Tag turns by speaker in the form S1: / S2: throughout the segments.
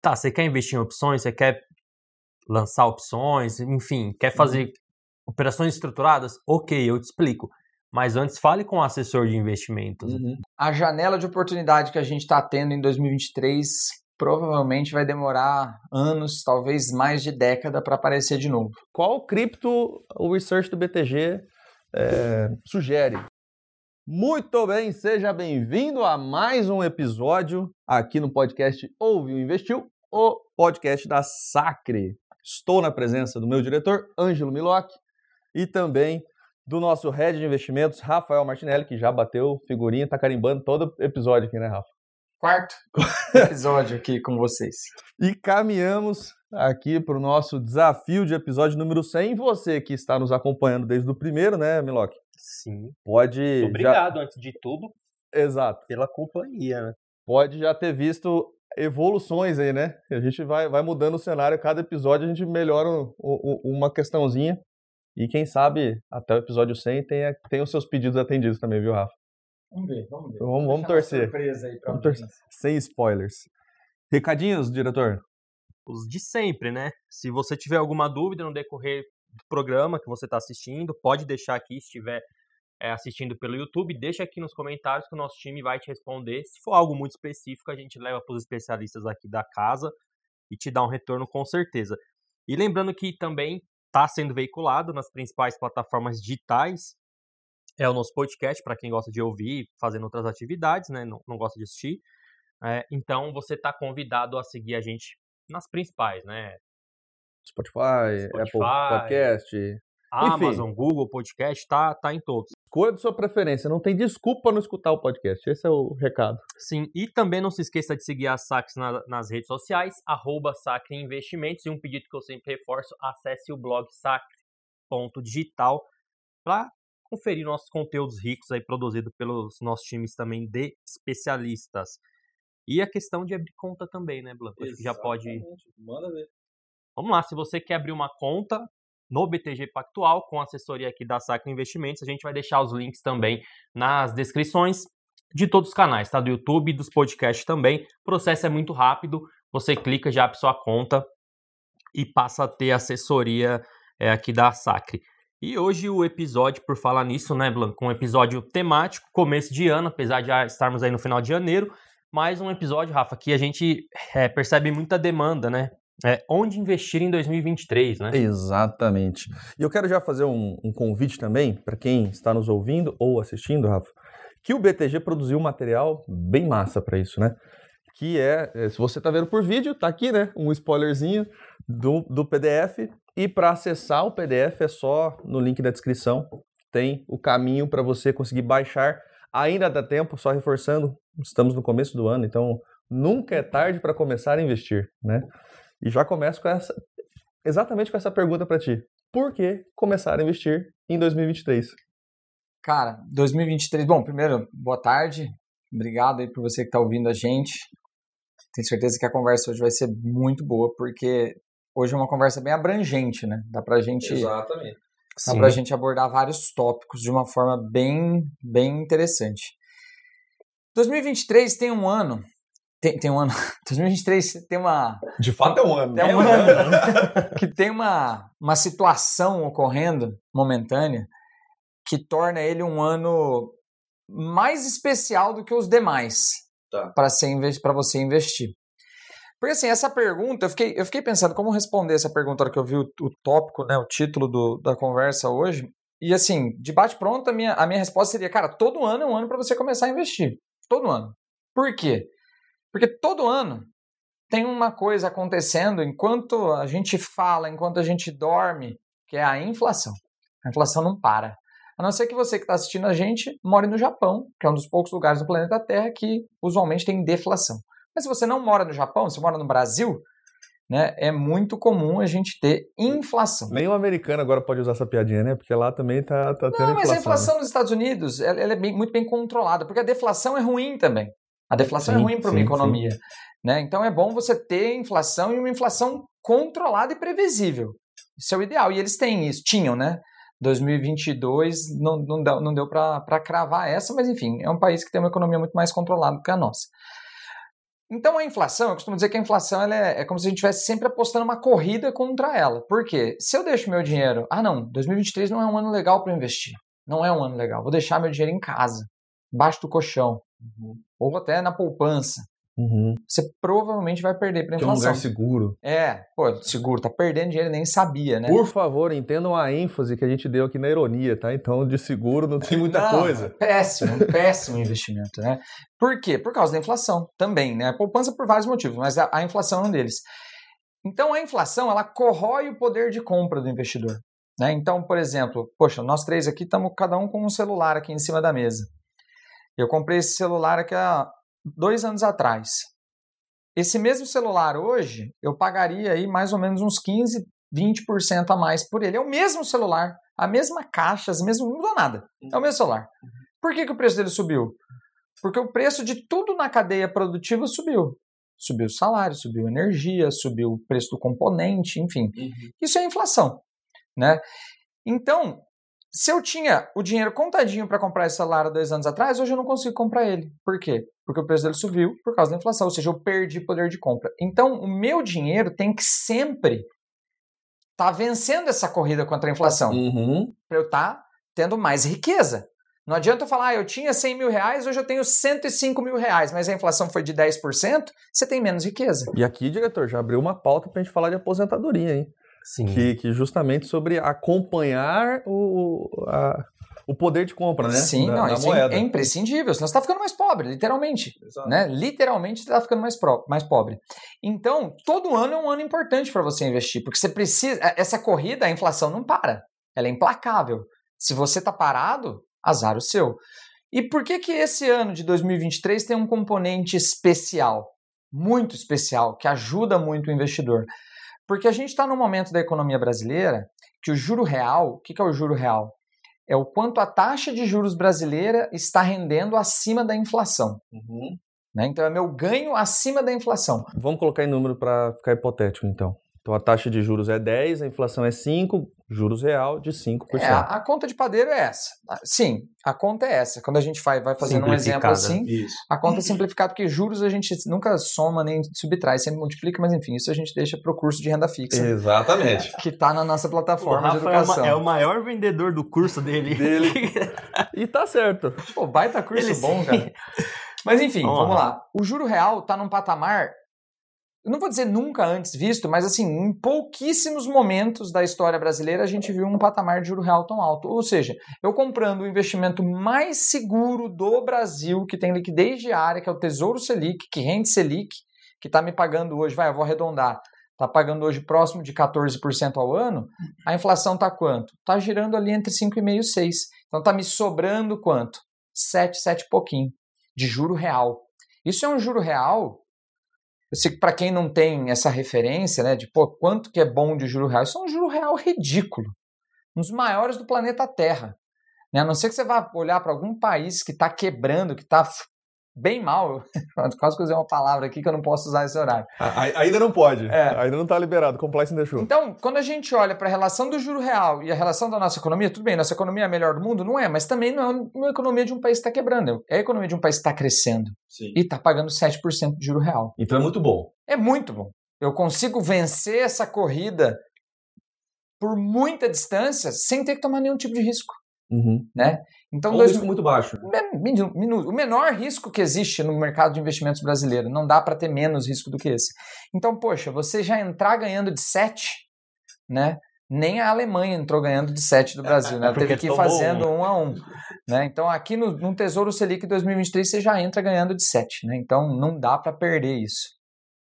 S1: tá, você quer investir em opções, você quer lançar opções, enfim, quer fazer uhum. operações estruturadas? Ok, eu te explico. Mas antes, fale com o assessor de investimentos.
S2: Uhum. A janela de oportunidade que a gente está tendo em 2023 provavelmente vai demorar anos, talvez mais de década, para aparecer de novo.
S3: Qual cripto o research do BTG é, sugere? Muito bem, seja bem-vindo a mais um episódio aqui no podcast Ouviu Investiu, o podcast da Sacre. Estou na presença do meu diretor, Ângelo Miloc, e também do nosso head de investimentos, Rafael Martinelli, que já bateu figurinha, tá carimbando todo episódio aqui, né, Rafa?
S2: Quarto episódio aqui com vocês.
S3: E caminhamos aqui para o nosso desafio de episódio número 100. Você que está nos acompanhando desde o primeiro, né, Miloc?
S1: Sim.
S3: Pode.
S1: Obrigado, já... antes de tudo.
S3: Exato.
S1: Pela companhia, né?
S3: Pode já ter visto evoluções aí, né? A gente vai, vai mudando o cenário, cada episódio a gente melhora um, um, uma questãozinha. E quem sabe até o episódio 100 tem, tem os seus pedidos atendidos também, viu, Rafa?
S2: Vamos ver, vamos ver.
S3: Então, vamos, vamos torcer.
S2: Surpresa aí pra
S3: vamos torcer. Sem spoilers. Recadinhos, diretor?
S1: Os de sempre, né? Se você tiver alguma dúvida no decorrer programa que você está assistindo, pode deixar aqui, se estiver é, assistindo pelo YouTube, deixa aqui nos comentários que o nosso time vai te responder. Se for algo muito específico, a gente leva para os especialistas aqui da casa e te dá um retorno com certeza. E lembrando que também está sendo veiculado nas principais plataformas digitais. É o nosso podcast para quem gosta de ouvir, fazendo outras atividades, né? Não, não gosta de assistir. É, então você está convidado a seguir a gente nas principais, né?
S3: Spotify, Spotify Apple Podcast,
S1: Amazon, Enfim. Google Podcast, tá, tá em todos.
S3: Escolha de sua preferência, não tem desculpa não escutar o podcast. Esse é o recado.
S1: Sim, e também não se esqueça de seguir a Sax na, nas redes sociais, arroba Sacre Investimentos. E um pedido que eu sempre reforço, acesse o blog sacre.digital para conferir nossos conteúdos ricos aí produzidos pelos nossos times também de especialistas. E a questão de abrir conta também, né, Blanco? Acho que já pode.
S2: Manda ver.
S1: Vamos lá, se você quer abrir uma conta, no BTG Pactual, com assessoria aqui da Sacra Investimentos. A gente vai deixar os links também nas descrições de todos os canais, tá? Do YouTube dos podcasts também. O processo é muito rápido, você clica, já abre sua conta e passa a ter assessoria é, aqui da Sacre. E hoje o episódio, por falar nisso, né, Blanco, um episódio temático, começo de ano, apesar de já estarmos aí no final de janeiro, mais um episódio, Rafa, que a gente é, percebe muita demanda, né? É, onde investir em 2023, né?
S3: Exatamente. E eu quero já fazer um, um convite também para quem está nos ouvindo ou assistindo, Rafa, que o BTG produziu um material bem massa para isso, né? Que é, é, se você está vendo por vídeo, tá aqui, né? Um spoilerzinho do, do PDF. E para acessar o PDF é só no link da descrição. Tem o caminho para você conseguir baixar. Ainda dá tempo, só reforçando, estamos no começo do ano, então nunca é tarde para começar a investir, né? E já começo com essa, exatamente com essa pergunta para ti. Por que começar a investir em 2023?
S2: Cara, 2023, bom, primeiro, boa tarde. Obrigado aí por você que está ouvindo a gente. Tenho certeza que a conversa hoje vai ser muito boa, porque hoje é uma conversa bem abrangente, né? Dá pra gente.
S3: Exatamente.
S2: Dá Sim. pra gente abordar vários tópicos de uma forma bem, bem interessante. 2023 tem um ano tem, tem um ano. 2023 tem uma.
S3: De fato é um ano.
S2: É um ano. Né? que tem uma, uma situação ocorrendo momentânea que torna ele um ano mais especial do que os demais
S3: tá.
S2: para você investir. Porque assim, essa pergunta, eu fiquei, eu fiquei pensando como responder essa pergunta na hora que eu vi o, o tópico, né, o título do, da conversa hoje. E assim, de bate-pronto, a minha, a minha resposta seria, cara, todo ano é um ano para você começar a investir. Todo ano. Por quê? Porque todo ano tem uma coisa acontecendo enquanto a gente fala, enquanto a gente dorme, que é a inflação. A inflação não para. A não ser que você que está assistindo a gente more no Japão, que é um dos poucos lugares do planeta Terra que usualmente tem deflação. Mas se você não mora no Japão, você mora no Brasil, né, é muito comum a gente ter inflação.
S3: Nem o americano agora pode usar essa piadinha, né? Porque lá também tá, tá tendo
S2: não,
S3: mas
S2: a inflação né? nos Estados Unidos ela, ela é bem, muito bem controlada, porque a deflação é ruim também. A deflação é sim, é ruim para uma economia. Né? Então é bom você ter inflação e uma inflação controlada e previsível. Isso é o ideal. E eles têm isso, tinham, né? 2022 não, não deu, não deu para cravar essa, mas enfim, é um país que tem uma economia muito mais controlada do que a nossa. Então a inflação, eu costumo dizer que a inflação é, é como se a gente estivesse sempre apostando uma corrida contra ela. Por quê? Se eu deixo meu dinheiro, ah não, 2023 não é um ano legal para investir. Não é um ano legal. Vou deixar meu dinheiro em casa, embaixo do colchão, uhum. Ou até na poupança. Uhum. Você provavelmente vai perder para inflação.
S3: Que é um lugar seguro.
S2: É, pô, seguro, tá perdendo dinheiro nem sabia, né?
S3: Por favor, entendam a ênfase que a gente deu aqui na ironia, tá? Então, de seguro não tem muita
S2: não,
S3: coisa.
S2: Péssimo, péssimo investimento, né? Por quê? Por causa da inflação também, né? Poupança por vários motivos, mas a, a inflação é um deles. Então, a inflação, ela corrói o poder de compra do investidor. Né? Então, por exemplo, poxa, nós três aqui estamos cada um com um celular aqui em cima da mesa. Eu comprei esse celular aqui há dois anos atrás. Esse mesmo celular hoje, eu pagaria aí mais ou menos uns 15, 20% a mais por ele. É o mesmo celular, a mesma caixa, as mesmas, não mudou nada. É o mesmo celular. Por que, que o preço dele subiu? Porque o preço de tudo na cadeia produtiva subiu. Subiu o salário, subiu a energia, subiu o preço do componente, enfim. Uhum. Isso é inflação. Né? Então, se eu tinha o dinheiro contadinho para comprar esse celular há dois anos atrás, hoje eu não consigo comprar ele. Por quê? Porque o preço dele subiu por causa da inflação, ou seja, eu perdi poder de compra. Então, o meu dinheiro tem que sempre estar tá vencendo essa corrida contra a inflação.
S3: Uhum.
S2: Para eu estar tá tendo mais riqueza. Não adianta eu falar, ah, eu tinha 100 mil reais, hoje eu tenho 105 mil reais, mas a inflação foi de 10%, você tem menos riqueza.
S3: E aqui, diretor, já abriu uma pauta para a gente falar de aposentadoria, hein? Que, que justamente sobre acompanhar o, a, o poder de compra, né?
S2: Sim, da, não, da isso é é imprescindível, senão você está ficando mais pobre, literalmente. Exato. Né? Literalmente você está ficando mais, pro, mais pobre. Então, todo ano é um ano importante para você investir, porque você precisa. É, essa corrida, a inflação não para. Ela é implacável. Se você está parado, azar o seu. E por que, que esse ano de 2023 tem um componente especial? Muito especial, que ajuda muito o investidor. Porque a gente está num momento da economia brasileira que o juro real, o que, que é o juro real? É o quanto a taxa de juros brasileira está rendendo acima da inflação. Uhum. Né? Então é meu ganho acima da inflação.
S3: Vamos colocar em número para ficar hipotético, então. Então a taxa de juros é 10, a inflação é 5, juros real de 5%.
S2: É, a conta de padeiro é essa. Ah, sim, a conta é essa. Quando a gente vai, vai fazendo um exemplo assim, isso. a conta é simplificada, porque juros a gente nunca soma nem subtrai, sempre multiplica, mas enfim, isso a gente deixa para o curso de renda fixa.
S3: Exatamente.
S2: Que está na nossa plataforma de educação.
S1: É, o maior vendedor do curso dele.
S3: dele. e tá certo.
S2: Pô, baita curso Ele bom, sim. cara. Mas enfim, vamos, vamos lá. O juro real está num patamar eu não vou dizer nunca antes visto, mas assim, em pouquíssimos momentos da história brasileira a gente viu um patamar de juro real tão alto. Ou seja, eu comprando o investimento mais seguro do Brasil, que tem liquidez diária, que é o Tesouro Selic, que rende Selic, que está me pagando hoje, vai, eu vou arredondar, está pagando hoje próximo de 14% ao ano, a inflação está quanto? Está girando ali entre 5,5 e 6. Então está me sobrando quanto? 7, 7 e pouquinho de juro real. Isso é um juro real eu sei que para quem não tem essa referência, né, de pô, quanto que é bom de juro real, isso é um juro real ridículo. Um dos maiores do planeta Terra. Né? A não ser que você vá olhar para algum país que está quebrando, que está bem mal. Quase que eu usei uma palavra aqui que eu não posso usar esse horário.
S3: Ainda não pode. É. Ainda não está liberado. Compliance deixou.
S2: Então, quando a gente olha para a relação do juro real e a relação da nossa economia, tudo bem, nossa economia é a melhor do mundo? Não é, mas também não é uma economia de um país que está quebrando. É a economia de um país que está crescendo Sim. e está pagando 7% de juro real.
S3: Então é muito bom.
S2: É muito bom. Eu consigo vencer essa corrida por muita distância sem ter que tomar nenhum tipo de risco.
S3: Uhum.
S2: Né?
S3: Então, um dois, risco muito baixo.
S2: o menor risco que existe no mercado de investimentos brasileiro. Não dá para ter menos risco do que esse. Então, poxa, você já entrar ganhando de 7, né? Nem a Alemanha entrou ganhando de 7 do Brasil, né? Ela teve que ir fazendo um a um. Né? Então, aqui no, no Tesouro Selic 2023, você já entra ganhando de 7. Né? Então, não dá para perder isso.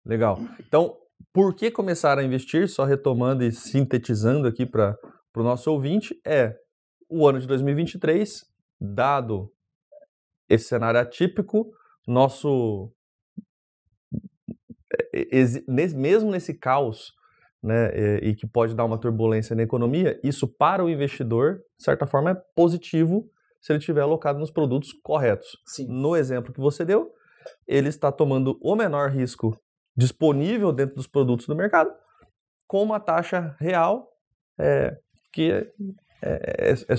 S3: Legal. Então, por que começar a investir? Só retomando e sintetizando aqui para o nosso ouvinte, é o ano de 2023, dado esse cenário atípico, nosso mesmo nesse caos, né, e que pode dar uma turbulência na economia, isso para o investidor, de certa forma, é positivo se ele estiver alocado nos produtos corretos.
S2: Sim.
S3: No exemplo que você deu, ele está tomando o menor risco disponível dentro dos produtos do mercado, com uma taxa real é, que é, é, é, é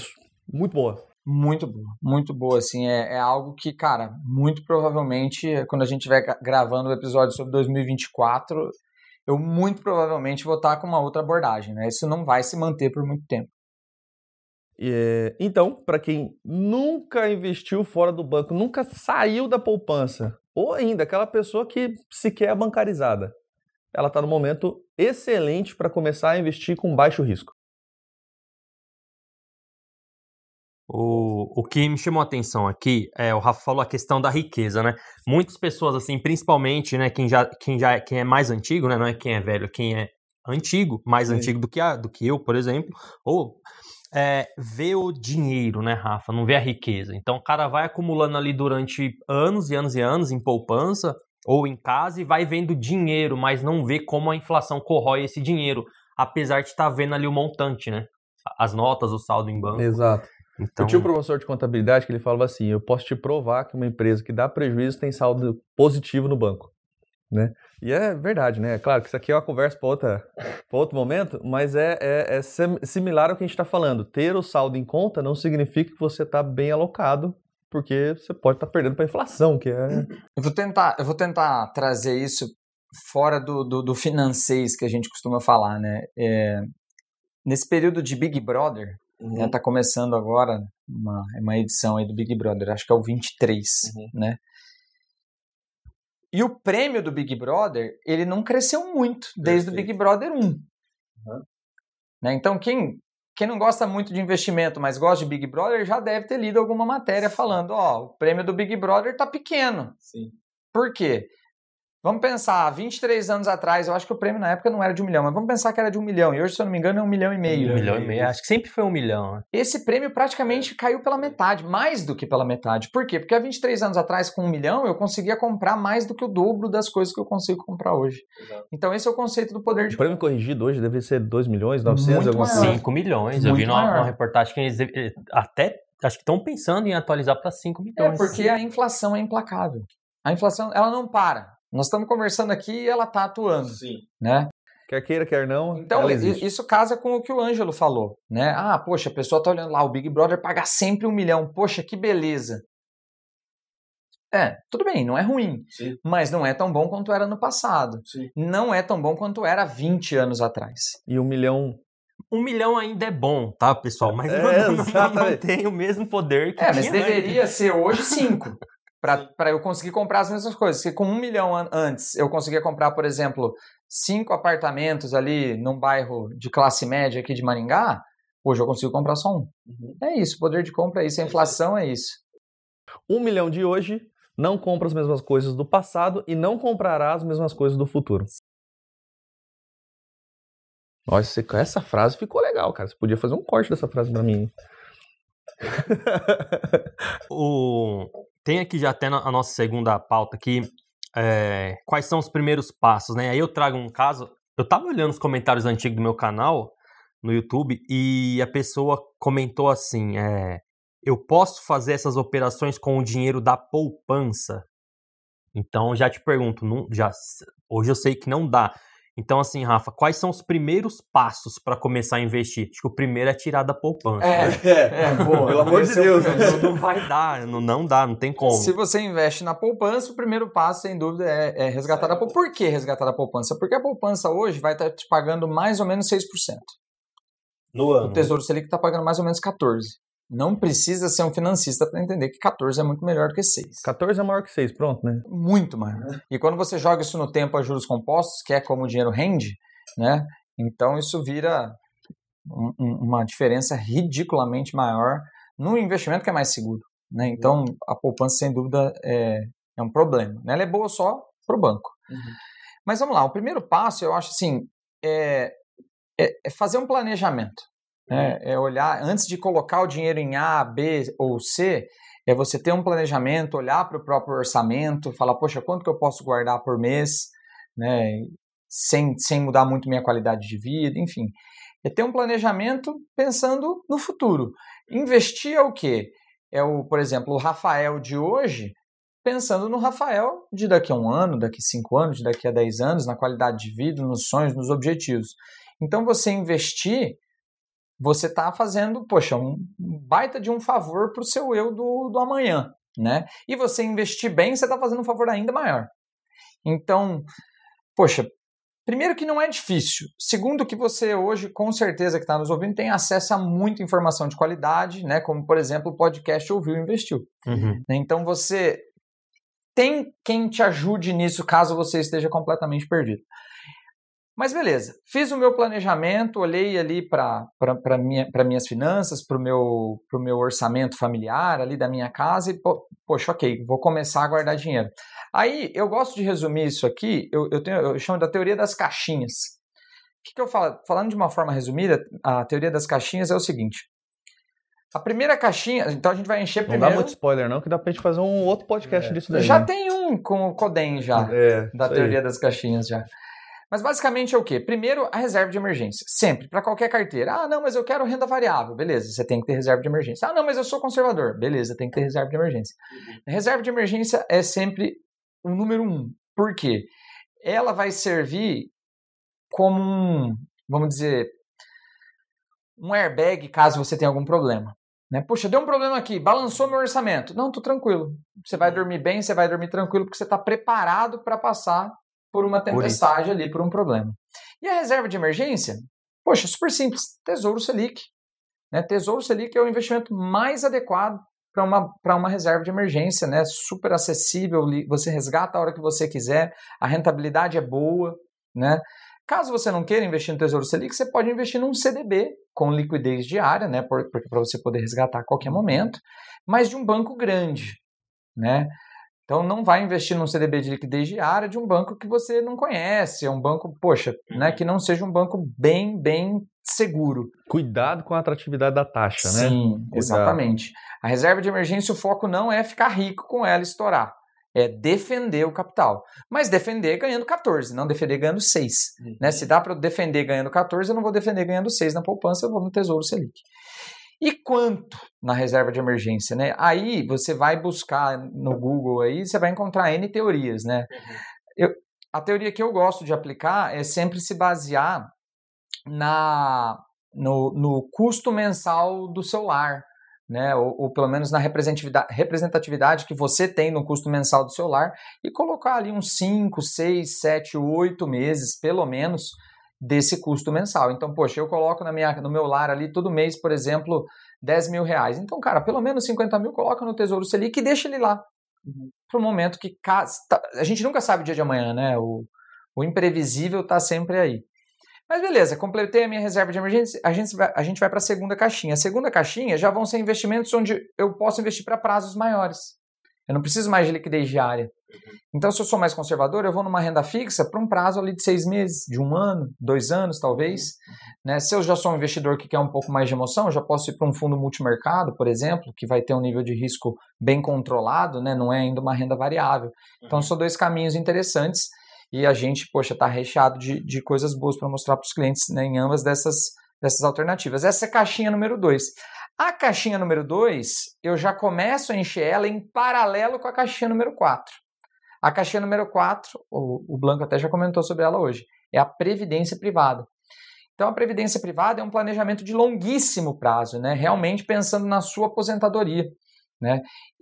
S3: muito boa.
S2: Muito boa, muito boa, assim, é, é algo que, cara, muito provavelmente, quando a gente estiver gravando o episódio sobre 2024, eu muito provavelmente vou estar com uma outra abordagem, né? Isso não vai se manter por muito tempo.
S3: É, então, para quem nunca investiu fora do banco, nunca saiu da poupança, ou ainda aquela pessoa que sequer é bancarizada, ela está no momento excelente para começar a investir com baixo risco.
S1: O, o que me chamou a atenção aqui é o Rafa falou a questão da riqueza, né? Muitas pessoas, assim, principalmente, né, quem já, quem já quem é mais antigo, né? Não é quem é velho, quem é antigo, mais antigo do que, a, do que eu, por exemplo, ou é, vê o dinheiro, né, Rafa? Não vê a riqueza. Então o cara vai acumulando ali durante anos e anos e anos em poupança ou em casa e vai vendo dinheiro, mas não vê como a inflação corrói esse dinheiro, apesar de estar tá vendo ali o montante, né? As notas, o saldo em banco.
S3: Exato. Então... Eu tinha um professor de contabilidade que ele falava assim: eu posso te provar que uma empresa que dá prejuízo tem saldo positivo no banco. Né? E é verdade, né? Claro que isso aqui é uma conversa para outro momento, mas é, é, é similar ao que a gente está falando. Ter o saldo em conta não significa que você está bem alocado, porque você pode estar tá perdendo para a inflação, que é.
S2: Eu vou tentar, eu vou tentar trazer isso fora do, do, do financeiro que a gente costuma falar, né? É, nesse período de Big Brother, Uhum. Né, tá começando agora uma, uma edição aí do Big Brother, acho que é o 23, uhum. né? E o prêmio do Big Brother, ele não cresceu muito desde o Big Brother 1. Uhum. Né? Então, quem, quem não gosta muito de investimento, mas gosta de Big Brother, já deve ter lido alguma matéria falando, ó, o prêmio do Big Brother tá pequeno.
S3: Sim.
S2: Por quê? Vamos pensar, 23 anos atrás, eu acho que o prêmio na época não era de um milhão, mas vamos pensar que era de um milhão. E hoje, se eu não me engano, é um milhão e meio.
S1: Um milhão e meio, acho que sempre foi um milhão. Né?
S2: Esse prêmio praticamente caiu pela metade, mais do que pela metade. Por quê? Porque há 23 anos atrás, com um milhão, eu conseguia comprar mais do que o dobro das coisas que eu consigo comprar hoje. Exato. Então, esse é o conceito do poder de.
S3: O prêmio corrigido hoje deve ser 2 milhões, 900, alguma
S1: coisa. 5 milhões. Muito eu vi numa, numa reportagem que eles eh, até acho que estão pensando em atualizar para 5 milhões.
S2: É, porque a inflação é implacável. A inflação, ela não para. Nós estamos conversando aqui e ela está atuando.
S3: Sim.
S2: Né?
S3: Quer queira, quer não.
S2: Então, isso casa com o que o Ângelo falou, né? Ah, poxa, a pessoa está olhando lá, o Big Brother paga sempre um milhão. Poxa, que beleza. É, tudo bem, não é ruim,
S3: Sim.
S2: mas não é tão bom quanto era no passado.
S3: Sim.
S2: Não é tão bom quanto era 20 anos atrás.
S3: E um milhão.
S1: Um milhão ainda é bom, tá, pessoal? Mas é, não, não, não, tem o mesmo poder que
S2: É,
S1: mas
S2: deveria ser hoje cinco para eu conseguir comprar as mesmas coisas. Se com um milhão an antes eu conseguia comprar, por exemplo, cinco apartamentos ali num bairro de classe média aqui de Maringá, hoje eu consigo comprar só um. Uhum. É isso, poder de compra é isso, a inflação é isso.
S3: Um milhão de hoje não compra as mesmas coisas do passado e não comprará as mesmas coisas do futuro. Nossa, essa frase ficou legal, cara. Você podia fazer um corte dessa frase pra mim.
S1: o, tem aqui já até a nossa segunda pauta aqui, é, quais são os primeiros passos, né? Aí eu trago um caso, eu tava olhando os comentários antigos do meu canal no YouTube e a pessoa comentou assim, é, eu posso fazer essas operações com o dinheiro da poupança? Então já te pergunto, não, já hoje eu sei que não dá. Então, assim, Rafa, quais são os primeiros passos para começar a investir? Acho que o primeiro é tirar da poupança.
S2: É, né? é, é boa.
S3: Pelo amor de Deus.
S1: Não, não, vai dar, não, não dá, não tem como.
S2: Se você investe na poupança, o primeiro passo, sem dúvida, é, é resgatar a poupança. Por que resgatar a poupança? Porque a poupança hoje vai estar te pagando mais ou menos 6%.
S1: No ano.
S2: O Tesouro Selic está pagando mais ou menos 14%. Não precisa ser um financista para entender que 14 é muito melhor do que 6.
S3: 14 é maior que 6, pronto, né?
S2: Muito maior. E quando você joga isso no tempo a juros compostos, que é como o dinheiro rende, né? Então isso vira um, uma diferença ridiculamente maior no investimento que é mais seguro. Né? Então a poupança, sem dúvida, é, é um problema. Né? Ela é boa só para o banco. Uhum. Mas vamos lá, o primeiro passo, eu acho assim, é, é, é fazer um planejamento. É, é olhar, antes de colocar o dinheiro em A, B ou C, é você ter um planejamento, olhar para o próprio orçamento, falar, poxa, quanto que eu posso guardar por mês, né, sem, sem mudar muito minha qualidade de vida, enfim. É ter um planejamento pensando no futuro. Investir é o quê? É o, por exemplo, o Rafael de hoje, pensando no Rafael de daqui a um ano, daqui a cinco anos, de daqui a dez anos, na qualidade de vida, nos sonhos, nos objetivos. Então, você investir você está fazendo, poxa, um baita de um favor para o seu eu do, do amanhã, né? E você investir bem, você está fazendo um favor ainda maior. Então, poxa, primeiro que não é difícil. Segundo que você hoje, com certeza que está nos ouvindo, tem acesso a muita informação de qualidade, né? Como, por exemplo, o podcast Ouviu e Investiu.
S1: Uhum.
S2: Então, você tem quem te ajude nisso caso você esteja completamente perdido. Mas beleza, fiz o meu planejamento, olhei ali para minha, minhas finanças, para o meu, meu orçamento familiar ali da minha casa e, po, poxa, ok, vou começar a guardar dinheiro. Aí eu gosto de resumir isso aqui, eu, eu, tenho, eu chamo da teoria das caixinhas. O que, que eu falo? Falando de uma forma resumida, a teoria das caixinhas é o seguinte: a primeira caixinha, então a gente vai encher
S3: não
S2: primeiro.
S3: Não dá muito spoiler, não, que dá pra gente fazer um outro podcast é. disso daí.
S2: Já
S3: né?
S2: tem um com o Codem já,
S3: é,
S2: da teoria das caixinhas já. Mas basicamente é o quê? Primeiro, a reserva de emergência. Sempre, para qualquer carteira. Ah, não, mas eu quero renda variável. Beleza, você tem que ter reserva de emergência. Ah, não, mas eu sou conservador. Beleza, tem que ter reserva de emergência. Uhum. Reserva de emergência é sempre o número um. Por quê? Ela vai servir como um, vamos dizer, um airbag caso você tenha algum problema. Né? Puxa, deu um problema aqui, balançou meu orçamento. Não, tô tranquilo. Você vai uhum. dormir bem, você vai dormir tranquilo, porque você está preparado para passar por uma tempestade por ali, por um problema. E a reserva de emergência? Poxa, super simples. Tesouro Selic. Né? Tesouro Selic é o investimento mais adequado para uma, uma reserva de emergência, né? super acessível, você resgata a hora que você quiser, a rentabilidade é boa. Né? Caso você não queira investir no Tesouro Selic, você pode investir num CDB com liquidez diária, né? porque para você poder resgatar a qualquer momento, mas de um banco grande. Né? Então não vai investir num CDB de liquidez diária de um banco que você não conhece, é um banco, poxa, né, que não seja um banco bem, bem seguro.
S3: Cuidado com a atratividade da taxa,
S2: Sim,
S3: né?
S2: Sim, exatamente. A reserva de emergência, o foco não é ficar rico com ela estourar. É defender o capital. Mas defender ganhando 14, não defender ganhando 6. Uhum. Né? Se dá para defender ganhando 14, eu não vou defender ganhando 6 na poupança, eu vou no Tesouro Selic. E quanto na reserva de emergência, né? Aí você vai buscar no Google aí, você vai encontrar N teorias, né? Uhum. Eu, a teoria que eu gosto de aplicar é sempre se basear na, no, no custo mensal do seu lar, né? Ou, ou, pelo menos na representatividade, representatividade que você tem no custo mensal do seu lar e colocar ali uns 5, 6, 7, 8 meses, pelo menos, desse custo mensal. Então, poxa, eu coloco na minha, no meu lar ali todo mês, por exemplo, 10 mil reais. Então, cara, pelo menos 50 mil coloca no Tesouro Selic e deixa ele lá. Uhum. Para o momento que. Tá, a gente nunca sabe o dia de amanhã, né? O, o imprevisível está sempre aí. Mas beleza, completei a minha reserva de emergência, a gente vai, a gente vai para a segunda caixinha. A segunda caixinha já vão ser investimentos onde eu posso investir para prazos maiores. Eu não preciso mais de liquidez diária. Então, se eu sou mais conservador, eu vou numa renda fixa para um prazo ali de seis meses, de um ano, dois anos, talvez. Né? Se eu já sou um investidor que quer um pouco mais de emoção, eu já posso ir para um fundo multimercado, por exemplo, que vai ter um nível de risco bem controlado, né? não é ainda uma renda variável. Então, são dois caminhos interessantes e a gente, poxa, está recheado de, de coisas boas para mostrar para os clientes né, em ambas dessas, dessas alternativas. Essa é a caixinha número dois. A caixinha número 2, eu já começo a encher ela em paralelo com a caixinha número 4. A caixinha número 4, o, Blanco até já comentou sobre ela hoje, é a previdência privada. Então, a previdência privada é um planejamento de longuíssimo prazo, né? realmente pensando na sua aposentadoria. Né?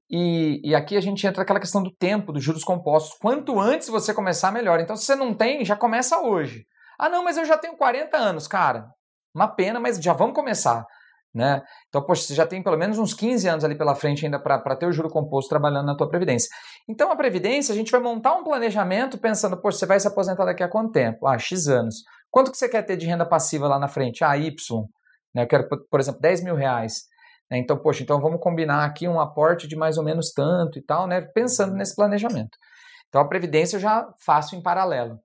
S2: E, e, aqui a gente entra aquela questão do tempo, dos juros compostos. Quanto antes você começar, melhor. Então, se você não tem, já começa hoje. Ah, não, mas eu já tenho 40 anos, cara. Uma pena, mas já vamos começar. Né? Então, poxa, você já tem pelo menos uns 15 anos ali pela frente ainda para ter o juro composto trabalhando na tua previdência. Então, a previdência, a gente vai montar um planejamento pensando, poxa, você vai se aposentar daqui a quanto tempo? Ah, X anos. Quanto que você quer ter de renda passiva lá na frente? Ah, Y. Né? Eu quero, por exemplo, 10 mil reais. Né? Então, poxa, então vamos combinar aqui um aporte de mais ou menos tanto e tal, né? Pensando nesse planejamento. Então, a previdência eu já faço em paralelo.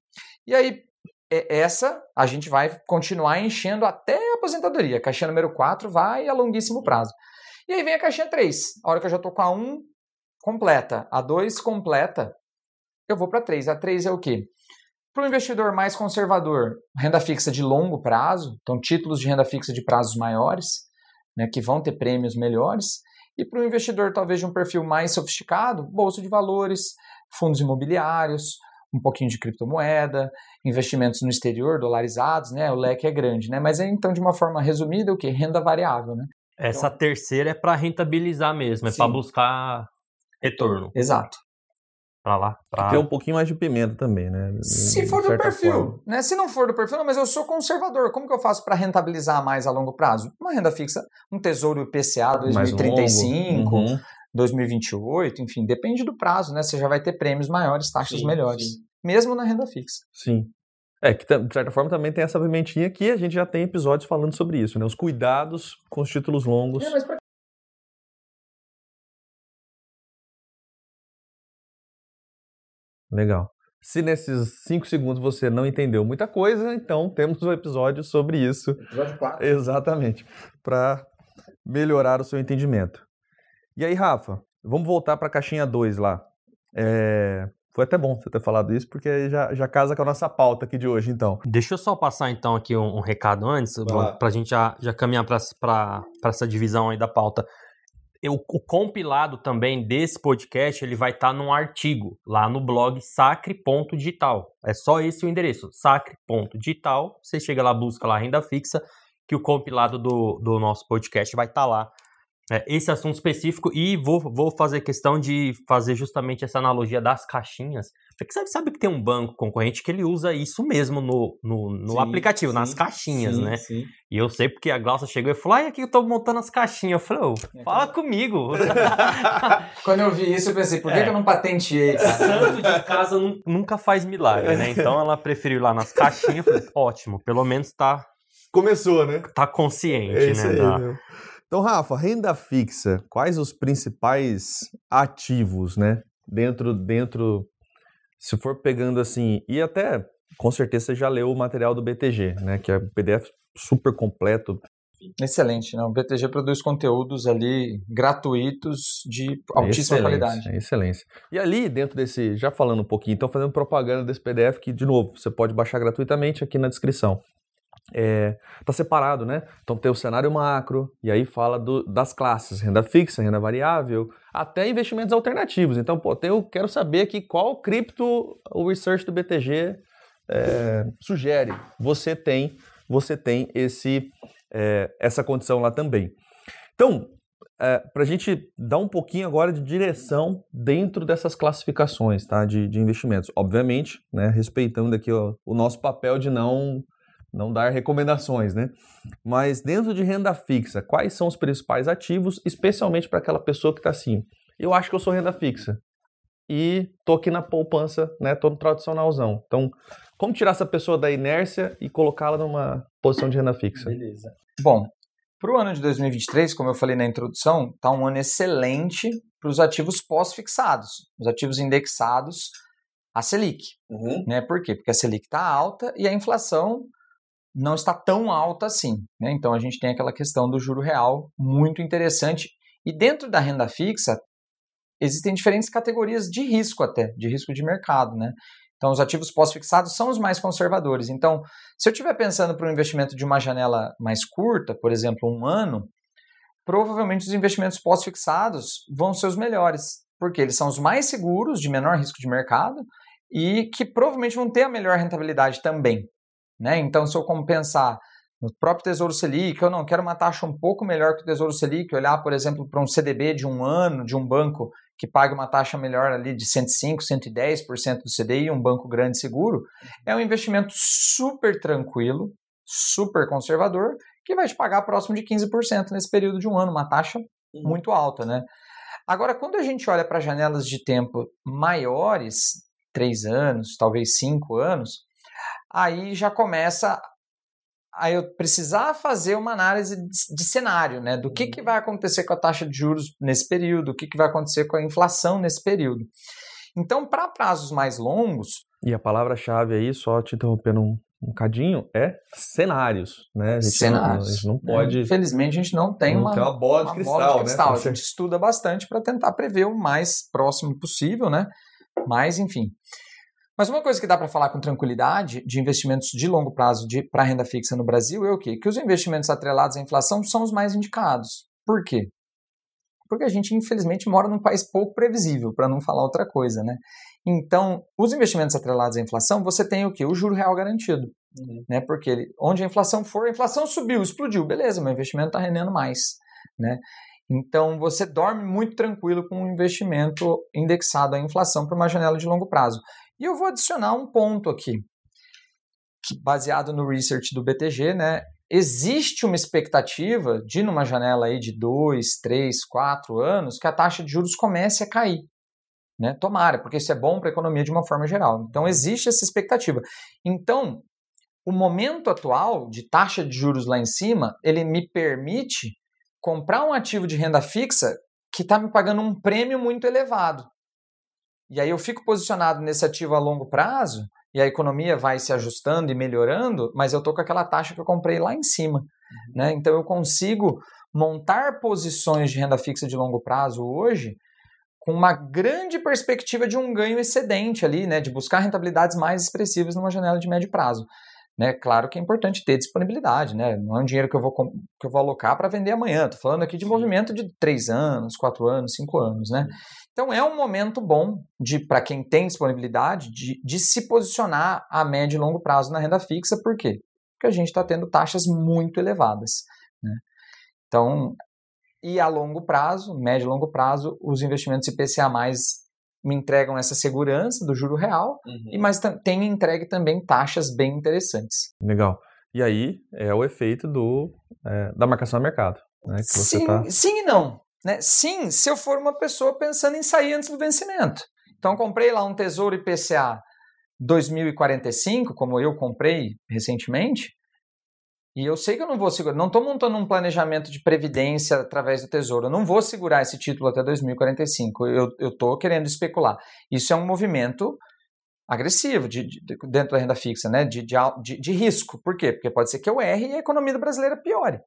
S2: E aí, essa a gente vai continuar enchendo até a aposentadoria. A caixinha número 4 vai a longuíssimo prazo. E aí vem a caixinha 3. A hora que eu já estou com a 1 completa, a 2 completa, eu vou para a 3. A 3 é o quê? Para o investidor mais conservador, renda fixa de longo prazo, então títulos de renda fixa de prazos maiores, né, que vão ter prêmios melhores. E para o investidor talvez de um perfil mais sofisticado, bolsa de valores, fundos imobiliários, um pouquinho de criptomoeda, investimentos no exterior, dolarizados, né? O leque é grande, né? Mas é então, de uma forma resumida, o que? Renda variável, né?
S1: Essa então, terceira é para rentabilizar mesmo, é para buscar retorno.
S2: Exato.
S1: Para lá. Pra...
S3: Ter um pouquinho mais de pimenta também, né?
S2: Se for do perfil, né? Se não for do perfil, não, mas eu sou conservador. Como que eu faço para rentabilizar mais a longo prazo? Uma renda fixa, um tesouro IPCA 2035, uhum. 2028, enfim, depende do prazo, né? Você já vai ter prêmios maiores, taxas sim, melhores. Sim. Mesmo na renda fixa.
S3: Sim. É, que de certa forma também tem essa pimentinha que a gente já tem episódios falando sobre isso, né? Os cuidados com os títulos longos. É, mas pra... Legal. Se nesses cinco segundos você não entendeu muita coisa, então temos um episódio sobre isso.
S2: Episódio 4.
S3: Exatamente. Para melhorar o seu entendimento. E aí, Rafa, vamos voltar para a caixinha 2 lá. É... Foi até bom você ter falado isso, porque já, já casa com a nossa pauta aqui de hoje, então.
S1: Deixa eu só passar, então, aqui um, um recado antes, para a gente já, já caminhar para essa divisão aí da pauta. Eu, o compilado também desse podcast, ele vai estar tá num artigo lá no blog sacre.digital. É só esse o endereço, sacre.digital. Você chega lá, busca lá renda fixa, que o compilado do, do nosso podcast vai estar tá lá é, esse assunto específico e vou, vou fazer questão de fazer justamente essa analogia das caixinhas. Porque sabe, sabe que tem um banco concorrente que ele usa isso mesmo no, no, no sim, aplicativo, sim, nas caixinhas, sim, né? E eu sei porque a Glaucia chegou e falou: ai, aqui eu tô montando as caixinhas. Eu falei, oh, fala comigo.
S2: Quando eu vi isso, eu pensei, por que, é. que eu não patenteei?
S1: Santo de casa nunca faz milagre, né? Então ela preferiu ir lá nas caixinhas. Eu falei, ótimo, pelo menos tá.
S3: Começou, né?
S1: Tá consciente, é né?
S3: Aí, da... Então, Rafa, renda fixa, quais os principais ativos, né? Dentro, dentro, se for pegando assim, e até com certeza você já leu o material do BTG, né? Que é um PDF super completo.
S2: Excelente, né? O BTG produz conteúdos ali gratuitos de altíssima excelência, qualidade.
S3: Excelência. E ali, dentro desse, já falando um pouquinho, então fazendo propaganda desse PDF que, de novo, você pode baixar gratuitamente aqui na descrição é, tá separado, né? Então tem o cenário macro, e aí fala do, das classes, renda fixa, renda variável, até investimentos alternativos. Então, pô, eu quero saber aqui qual cripto o research do BTG é, sugere. Você tem, você tem esse, é, essa condição lá também. Então, é, para a gente dar um pouquinho agora de direção dentro dessas classificações tá, de, de investimentos. Obviamente, né, respeitando aqui ó, o nosso papel de não não dar recomendações, né? Mas dentro de renda fixa, quais são os principais ativos, especialmente para aquela pessoa que está assim? Eu acho que eu sou renda fixa e tô aqui na poupança, né? Tô no tradicionalzão. Então, como tirar essa pessoa da inércia e colocá-la numa posição de renda fixa?
S2: Beleza. Bom, para o ano de 2023, como eu falei na introdução, tá um ano excelente para os ativos pós-fixados, os ativos indexados a Selic. Uhum. Né? Por quê? Porque a Selic está alta e a inflação não está tão alta assim. Né? Então a gente tem aquela questão do juro real muito interessante. E dentro da renda fixa, existem diferentes categorias de risco até, de risco de mercado. Né? Então os ativos pós-fixados são os mais conservadores. Então, se eu estiver pensando para um investimento de uma janela mais curta, por exemplo, um ano, provavelmente os investimentos pós-fixados vão ser os melhores, porque eles são os mais seguros, de menor risco de mercado, e que provavelmente vão ter a melhor rentabilidade também. Né? Então, se eu compensar no próprio Tesouro Selic, eu não quero uma taxa um pouco melhor que o Tesouro Selic, olhar, por exemplo, para um CDB de um ano, de um banco que pague uma taxa melhor ali de 105, 110% do CDI, um banco grande seguro, é um investimento super tranquilo, super conservador, que vai te pagar próximo de 15% nesse período de um ano, uma taxa uhum. muito alta, né? Agora, quando a gente olha para janelas de tempo maiores, três anos, talvez cinco anos, aí já começa a eu precisar fazer uma análise de, cenário, né? Do que, que uhum. vai acontecer com a taxa de juros nesse período, o que, que vai acontecer com a inflação nesse período. Então, para prazos mais longos.
S3: E a palavra-chave aí, só te interrompendo um, um cadinho, é cenários, né? A
S2: cenários.
S3: Não, a gente não pode.
S2: Infelizmente, a gente não tem
S3: não
S2: uma,
S3: tem uma bola de uma cristal, bola de cristal.
S2: Né? A gente estuda bastante para tentar prever o mais próximo possível, né? Mas, enfim. Mas uma coisa que dá para falar com tranquilidade de investimentos de longo prazo para renda fixa no Brasil é o quê? Que os investimentos atrelados à inflação são os mais indicados. Por quê? Porque a gente, infelizmente, mora num país pouco previsível, para não falar outra coisa, né? Então, os investimentos atrelados à inflação, você tem o quê? O juro real garantido. Uhum. Né? Porque ele, onde a inflação for, a inflação subiu, explodiu, beleza, meu investimento está rendendo mais. Né? Então, você dorme muito tranquilo com um investimento indexado à inflação para uma janela de longo prazo. E eu vou adicionar um ponto aqui, que baseado no research do BTG, né, existe uma expectativa de, numa janela aí de 2, 3, 4 anos, que a taxa de juros comece a cair. Né? Tomara, porque isso é bom para a economia de uma forma geral. Então, existe essa expectativa. Então, o momento atual de taxa de juros lá em cima, ele me permite comprar um ativo de renda fixa que está me pagando um prêmio muito elevado. E aí eu fico posicionado nesse ativo a longo prazo e a economia vai se ajustando e melhorando, mas eu estou com aquela taxa que eu comprei lá em cima. Uhum. Né? Então eu consigo montar posições de renda fixa de longo prazo hoje com uma grande perspectiva de um ganho excedente ali, né? de buscar rentabilidades mais expressivas numa janela de médio prazo. Né? Claro que é importante ter disponibilidade, né? Não é um dinheiro que eu vou, que eu vou alocar para vender amanhã. Estou falando aqui de Sim. movimento de três anos, quatro anos, cinco anos, né? Então é um momento bom de para quem tem disponibilidade de, de se posicionar a médio e longo prazo na renda fixa, por quê? Porque a gente está tendo taxas muito elevadas. Né? Então, e a longo prazo, médio e longo prazo, os investimentos IPCA mais me entregam essa segurança do juro real, uhum. e mas tem entregue também taxas bem interessantes.
S3: Legal. E aí é o efeito do, é, da marcação a mercado. Né,
S2: sim, tá... sim e não. Né? Sim, se eu for uma pessoa pensando em sair antes do vencimento. Então, comprei lá um Tesouro IPCA 2045, como eu comprei recentemente, e eu sei que eu não vou segurar, não estou montando um planejamento de previdência através do Tesouro, eu não vou segurar esse título até 2045, eu estou querendo especular. Isso é um movimento agressivo de, de, dentro da renda fixa, né? De, de, de, risco. Por quê? Porque pode ser que eu erre e a economia brasileira piore.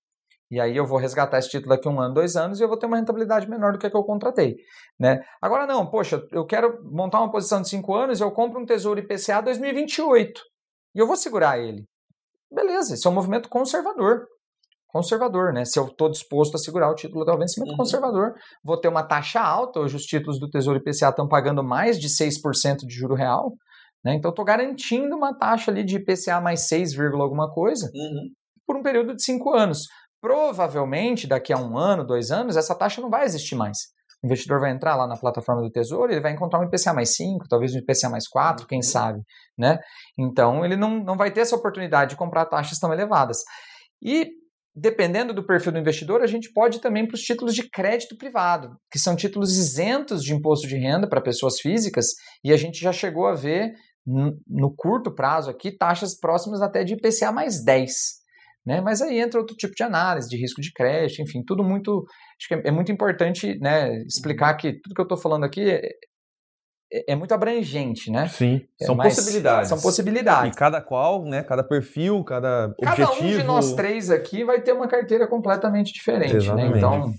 S2: E aí eu vou resgatar esse título daqui um ano, dois anos e eu vou ter uma rentabilidade menor do que a que eu contratei. Né? Agora não, poxa, eu quero montar uma posição de cinco anos eu compro um Tesouro IPCA 2028 e eu vou segurar ele. Beleza, esse é um movimento conservador. Conservador, né? Se eu estou disposto a segurar o título até o vencimento uhum. conservador, vou ter uma taxa alta. Hoje os títulos do Tesouro IPCA estão pagando mais de 6% de juro real. Né? Então, estou garantindo uma taxa ali de IPCA mais 6, alguma coisa uhum. por um período de 5 anos. Provavelmente, daqui a um ano, dois anos, essa taxa não vai existir mais. O investidor vai entrar lá na plataforma do Tesouro, ele vai encontrar um IPCA mais 5, talvez um IPCA mais 4, quem uhum. sabe, né? Então, ele não, não vai ter essa oportunidade de comprar taxas tão elevadas. E, dependendo do perfil do investidor, a gente pode ir também para os títulos de crédito privado, que são títulos isentos de imposto de renda para pessoas físicas, e a gente já chegou a ver, no curto prazo aqui, taxas próximas até de IPCA mais 10. Né? Mas aí entra outro tipo de análise, de risco de crédito, enfim, tudo muito. Acho que é, é muito importante né, explicar que tudo que eu estou falando aqui é, é, é, muito abrangente, né?
S3: Sim, é são possibilidades.
S2: São possibilidades.
S3: E cada qual, né? Cada perfil, cada,
S2: cada
S3: objetivo.
S2: Cada um de nós três aqui vai ter uma carteira completamente diferente, né? Exatamente. né? Então,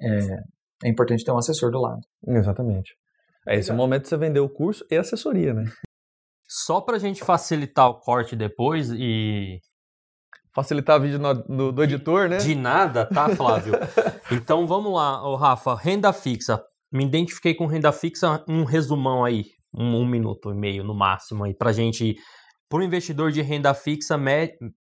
S2: é, é importante ter um assessor do lado.
S3: Exatamente. É, esse é o momento de você vender o curso e assessoria, né?
S1: Só para a gente facilitar o corte depois e
S3: facilitar a vídeo no, no, do editor, né?
S1: De nada, tá, Flávio? então vamos lá, ô Rafa, renda fixa. Me identifiquei com renda fixa, um resumão aí, um, um minuto e meio no máximo aí, pra gente para o investidor de renda fixa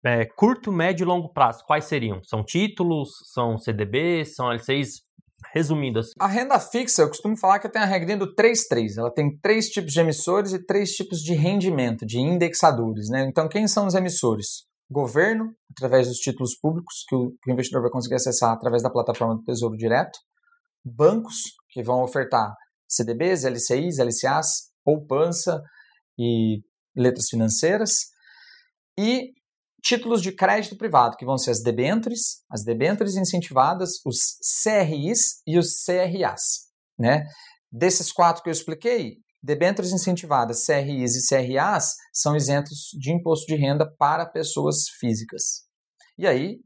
S1: é, curto, médio e longo prazo, quais seriam? São títulos, são CDBs, são LCIs? Resumindo assim.
S2: A renda fixa, eu costumo falar que tem a regrinha do 3-3. Ela tem três tipos de emissores e três tipos de rendimento, de indexadores. Né? Então, quem são os emissores? Governo, através dos títulos públicos que o, que o investidor vai conseguir acessar através da plataforma do Tesouro Direto, bancos, que vão ofertar CDBs, LCIs, LCAs, poupança e letras financeiras, e títulos de crédito privado, que vão ser as debêntures, as debêntures incentivadas, os CRIs e os CRAs. Né? Desses quatro que eu expliquei, Debêntures incentivadas, CRIs e CRAs, são isentos de imposto de renda para pessoas físicas. E aí,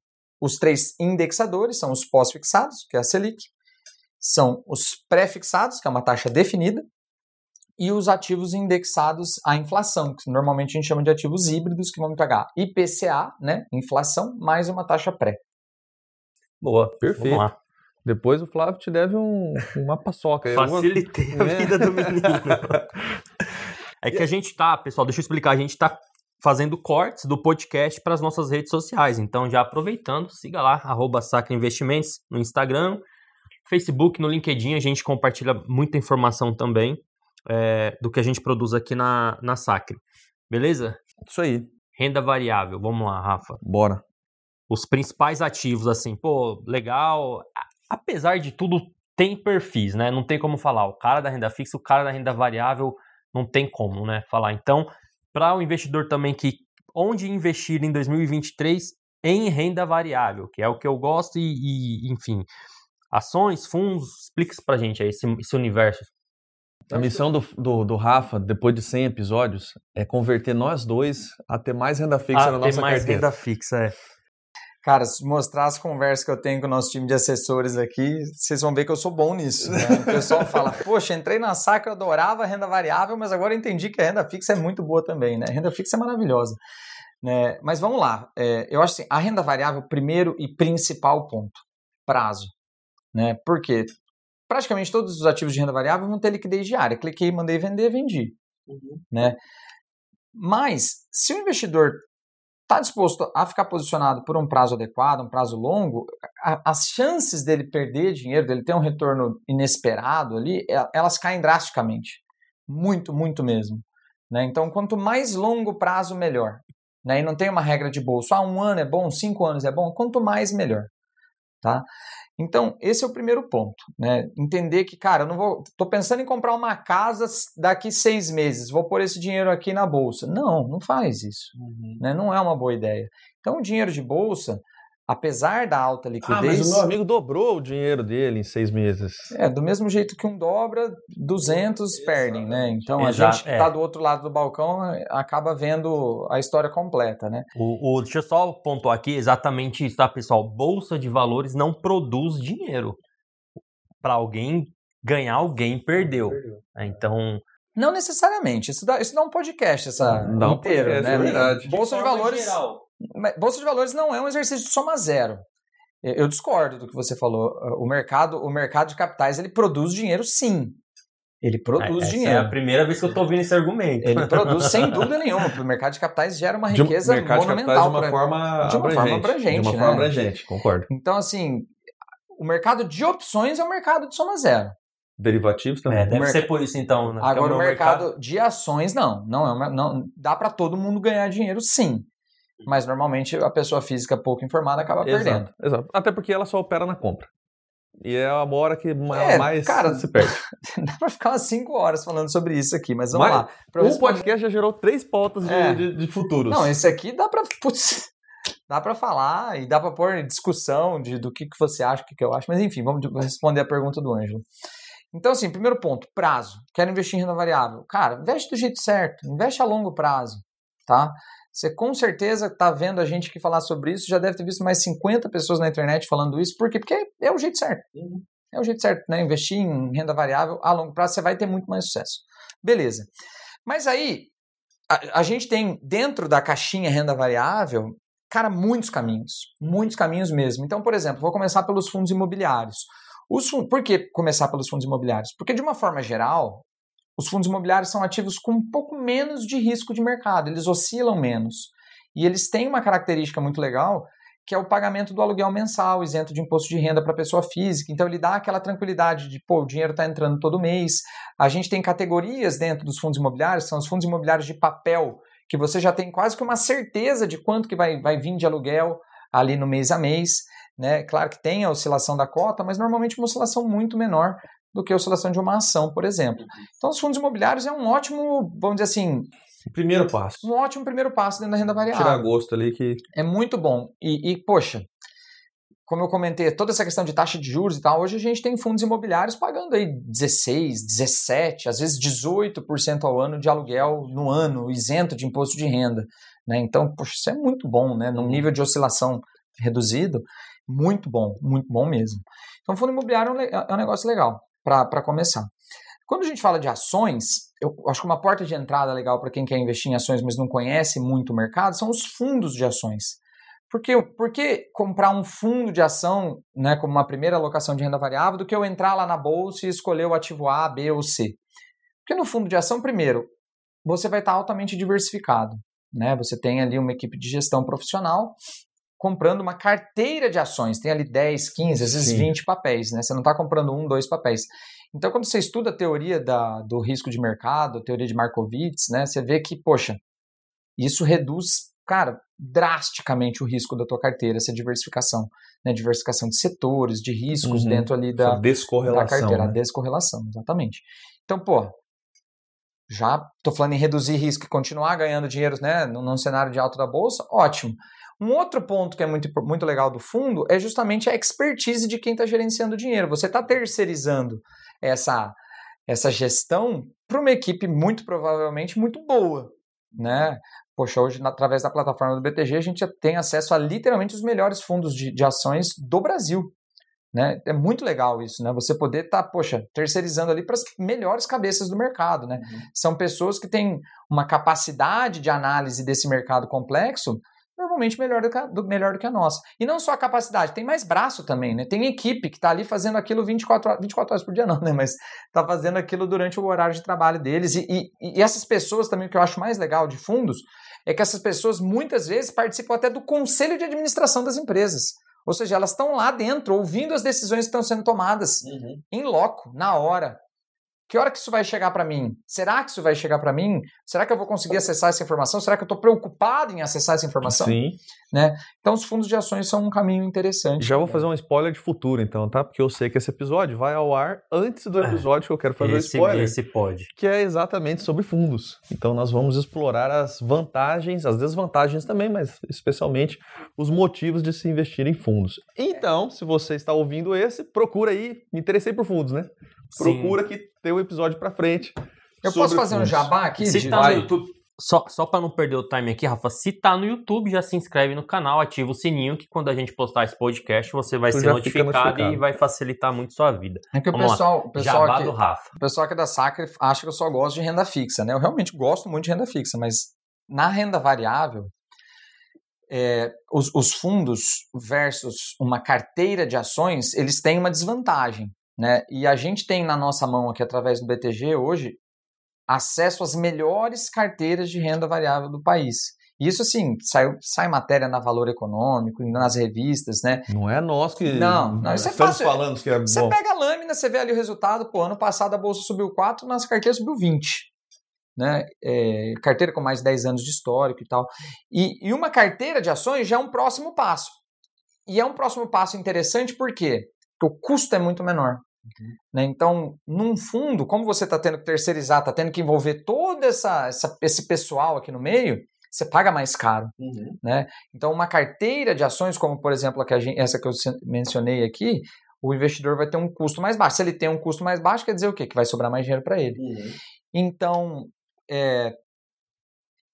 S2: os três indexadores são os pós-fixados, que é a Selic, são os pré-fixados, que é uma taxa definida, e os ativos indexados à inflação, que normalmente a gente chama de ativos híbridos, que vão pagar IPCA, né, inflação, mais uma taxa pré.
S3: Boa, perfeito. Depois o Flávio te deve um, uma paçoca.
S1: Facilitei a vida do menino. é que a gente tá, pessoal, deixa eu explicar, a gente tá fazendo cortes do podcast para as nossas redes sociais. Então, já aproveitando, siga lá, arroba Sacra Investimentos no Instagram, Facebook, no LinkedIn, a gente compartilha muita informação também é, do que a gente produz aqui na, na Sacre. Beleza?
S3: Isso aí.
S1: Renda variável, vamos lá, Rafa.
S3: Bora.
S1: Os principais ativos, assim, pô, legal. Apesar de tudo, tem perfis, né? Não tem como falar. O cara da renda fixa, o cara da renda variável, não tem como, né? Falar. Então, para o investidor também que onde investir em 2023 em renda variável, que é o que eu gosto e, e enfim, ações, fundos, explica isso pra gente aí, esse, esse universo.
S3: A missão do, do, do, Rafa, depois de 100 episódios, é converter nós dois a ter mais renda fixa
S1: a
S3: na nossa
S1: mais
S3: carteira.
S1: renda fixa, é.
S2: Cara, se mostrar as conversas que eu tenho com o nosso time de assessores aqui, vocês vão ver que eu sou bom nisso. Né? O pessoal fala, poxa, entrei na saca, eu adorava renda variável, mas agora entendi que a renda fixa é muito boa também, né? A renda fixa é maravilhosa. Né? Mas vamos lá, é, eu acho assim, a renda variável, primeiro e principal ponto, prazo. Né? Por quê? Praticamente todos os ativos de renda variável vão ter liquidez diária. Cliquei, mandei vender, vendi. Uhum. Né? Mas, se o investidor está disposto a ficar posicionado por um prazo adequado, um prazo longo, a, as chances dele perder dinheiro, dele ter um retorno inesperado ali, elas caem drasticamente. Muito, muito mesmo. Né? Então, quanto mais longo prazo, melhor. Né? E não tem uma regra de bolso. Ah, um ano é bom, cinco anos é bom. Quanto mais, melhor. Tá? Então, esse é o primeiro ponto, né? Entender que, cara, eu não vou. Tô pensando em comprar uma casa daqui seis meses, vou pôr esse dinheiro aqui na bolsa. Não, não faz isso. Uhum. Né? Não é uma boa ideia. Então, o dinheiro de bolsa, apesar da alta liquidez. Ah,
S3: mas o meu amigo dobrou o dinheiro dele em seis meses.
S2: É, do mesmo jeito que um dobra, 200 perdem, né? Então Exato, a gente que está é. do outro lado do balcão eh, acaba vendo a história completa, né?
S1: O, o, deixa eu só pontuar aqui exatamente isso, tá, pessoal? Bolsa de valores não produz dinheiro. Para alguém ganhar, alguém perdeu. perdeu. É, então.
S2: Não necessariamente. Isso dá, isso dá um podcast essa um inteiro, podcast, né? É verdade. Bolsa de, de valores. Geral Bolsa de valores não é um exercício de soma zero. Eu discordo do que você falou. O mercado, o mercado de capitais, ele produz dinheiro sim. Ele produz
S1: Essa
S2: dinheiro. É
S1: a primeira vez que eu estou ouvindo esse argumento.
S2: Ele produz sem dúvida nenhuma. O mercado de capitais gera uma riqueza de, monumental.
S3: De uma forma
S2: de uma
S3: abrangente.
S2: Forma abrangente
S3: de uma
S2: né?
S3: forma abrangente, concordo.
S2: Então, assim, o mercado de opções é um mercado de soma zero.
S3: Derivativos também.
S1: É, deve ser por isso então. Né?
S2: Agora, o mercado, mercado, de ações, não. Não, é uma, não dá para todo mundo ganhar dinheiro, sim mas normalmente a pessoa física pouco informada acaba
S3: exato,
S2: perdendo.
S3: Exato. Até porque ela só opera na compra. E é a hora que é, mais cara, se perde.
S2: Dá pra ficar umas 5 horas falando sobre isso aqui, mas vamos mas, lá.
S3: O responder... podcast já gerou três pautas de, é. de, de, futuros.
S2: Não, esse aqui dá pra. Putz, dá pra falar e dá pra pôr discussão de, do que, que você acha, o que, que eu acho. Mas enfim, vamos responder a pergunta do Ângelo. Então, assim, primeiro ponto, prazo. Quero investir em renda variável. Cara, investe do jeito certo, investe a longo prazo, tá? Você com certeza está vendo a gente que falar sobre isso, já deve ter visto mais 50 pessoas na internet falando isso. Por quê? Porque é o jeito certo. Uhum. É o jeito certo, né? Investir em renda variável a longo prazo, você vai ter muito mais sucesso. Beleza. Mas aí, a, a gente tem dentro da caixinha renda variável, cara, muitos caminhos. Muitos caminhos mesmo. Então, por exemplo, vou começar pelos fundos imobiliários. Os, por que começar pelos fundos imobiliários? Porque, de uma forma geral, os fundos imobiliários são ativos com um pouco menos de risco de mercado, eles oscilam menos. E eles têm uma característica muito legal, que é o pagamento do aluguel mensal, isento de imposto de renda para pessoa física. Então ele dá aquela tranquilidade de, pô, o dinheiro está entrando todo mês. A gente tem categorias dentro dos fundos imobiliários, são os fundos imobiliários de papel, que você já tem quase que uma certeza de quanto que vai, vai vir de aluguel ali no mês a mês. Né? Claro que tem a oscilação da cota, mas normalmente uma oscilação muito menor do que a oscilação de uma ação, por exemplo. Então, os fundos imobiliários é um ótimo, vamos dizer assim.
S3: Primeiro passo.
S2: Um ótimo primeiro passo dentro da renda variável.
S3: Tirar gosto ali que.
S2: É muito bom. E, e, poxa, como eu comentei, toda essa questão de taxa de juros e tal, hoje a gente tem fundos imobiliários pagando aí 16, 17, às vezes 18% ao ano de aluguel no ano, isento de imposto de renda. Né? Então, poxa, isso é muito bom, né? Num nível de oscilação reduzido, muito bom, muito bom mesmo. Então, fundo imobiliário é um negócio legal para começar. Quando a gente fala de ações, eu acho que uma porta de entrada legal para quem quer investir em ações, mas não conhece muito o mercado, são os fundos de ações. Por que, por comprar um fundo de ação né, como uma primeira alocação de renda variável do que eu entrar lá na bolsa e escolher o ativo A, B ou C? Porque no fundo de ação, primeiro, você vai estar altamente diversificado. Né? Você tem ali uma equipe de gestão profissional comprando uma carteira de ações, tem ali 10, 15, às vezes Sim. 20 papéis, né? Você não está comprando um, dois papéis. Então, quando você estuda a teoria da, do risco de mercado, a teoria de Markowitz, né? Você vê que, poxa, isso reduz, cara, drasticamente o risco da tua carteira, essa diversificação, né? Diversificação de setores, de riscos uhum. dentro ali da,
S3: descorrelação,
S2: da carteira,
S3: né?
S2: a descorrelação, exatamente. Então, pô, já estou falando em reduzir risco e continuar ganhando dinheiro né, num, cenário de alta da bolsa, ótimo. Um outro ponto que é muito, muito legal do fundo é justamente a expertise de quem está gerenciando o dinheiro. Você está terceirizando essa, essa gestão para uma equipe muito provavelmente muito boa. Né? Poxa, hoje, através da plataforma do BTG, a gente tem acesso a literalmente os melhores fundos de, de ações do Brasil. Né? É muito legal isso, né? Você poder estar, tá, poxa, terceirizando ali para as melhores cabeças do mercado, né? Uhum. São pessoas que têm uma capacidade de análise desse mercado complexo normalmente melhor do, que a, do, melhor do que a nossa. E não só a capacidade, tem mais braço também, né? Tem equipe que está ali fazendo aquilo 24, 24 horas por dia, não, né? Mas está fazendo aquilo durante o horário de trabalho deles. E, e, e essas pessoas também, o que eu acho mais legal de fundos, é que essas pessoas muitas vezes participam até do conselho de administração das empresas. Ou seja, elas estão lá dentro, ouvindo as decisões que estão sendo tomadas, uhum. em loco, na hora. Que hora que isso vai chegar para mim? Será que isso vai chegar para mim? Será que eu vou conseguir acessar essa informação? Será que eu estou preocupado em acessar essa informação?
S3: Sim.
S2: Né? Então, os fundos de ações são um caminho interessante.
S3: Já vou fazer um spoiler de futuro, então, tá? Porque eu sei que esse episódio vai ao ar antes do episódio que eu quero fazer
S1: esse,
S3: o spoiler.
S1: Esse pode.
S3: Que é exatamente sobre fundos. Então, nós vamos explorar as vantagens, as desvantagens também, mas especialmente os motivos de se investir em fundos. Então, se você está ouvindo esse, procura aí. Me interessei por fundos, né? procura Sim. que tem um episódio para frente.
S2: Eu posso fazer um jabá aqui?
S1: Se tá no YouTube, só, só para não perder o time aqui, Rafa, se tá no YouTube, já se inscreve no canal, ativa o sininho, que quando a gente postar esse podcast, você vai tu ser notificado, notificado, e vai facilitar muito sua vida.
S2: É que o pessoal, o pessoal
S1: Jabá
S2: aqui,
S1: do Rafa.
S2: O pessoal aqui da Sacre acha que eu só gosto de renda fixa, né? Eu realmente gosto muito de renda fixa, mas na renda variável, é, os, os fundos versus uma carteira de ações, eles têm uma desvantagem. Né? E a gente tem na nossa mão aqui, através do BTG, hoje, acesso às melhores carteiras de renda variável do país. Isso, assim, sai, sai matéria na Valor Econômico, nas revistas, né?
S3: Não é nós que
S2: não, não, isso é
S3: estamos
S2: fácil.
S3: falando que é
S2: Você pega a lâmina, você vê ali o resultado, pô, ano passado a Bolsa subiu 4, nas carteiras subiu 20. Né? É, carteira com mais de 10 anos de histórico e tal. E, e uma carteira de ações já é um próximo passo. E é um próximo passo interessante por quê? Porque o custo é muito menor. Uhum. Né? Então, num fundo, como você está tendo que terceirizar, está tendo que envolver todo essa, essa, esse pessoal aqui no meio, você paga mais caro. Uhum. Né? Então, uma carteira de ações, como por exemplo que gente, essa que eu mencionei aqui, o investidor vai ter um custo mais baixo. Se ele tem um custo mais baixo, quer dizer o quê? Que vai sobrar mais dinheiro para ele. Uhum. Então, é,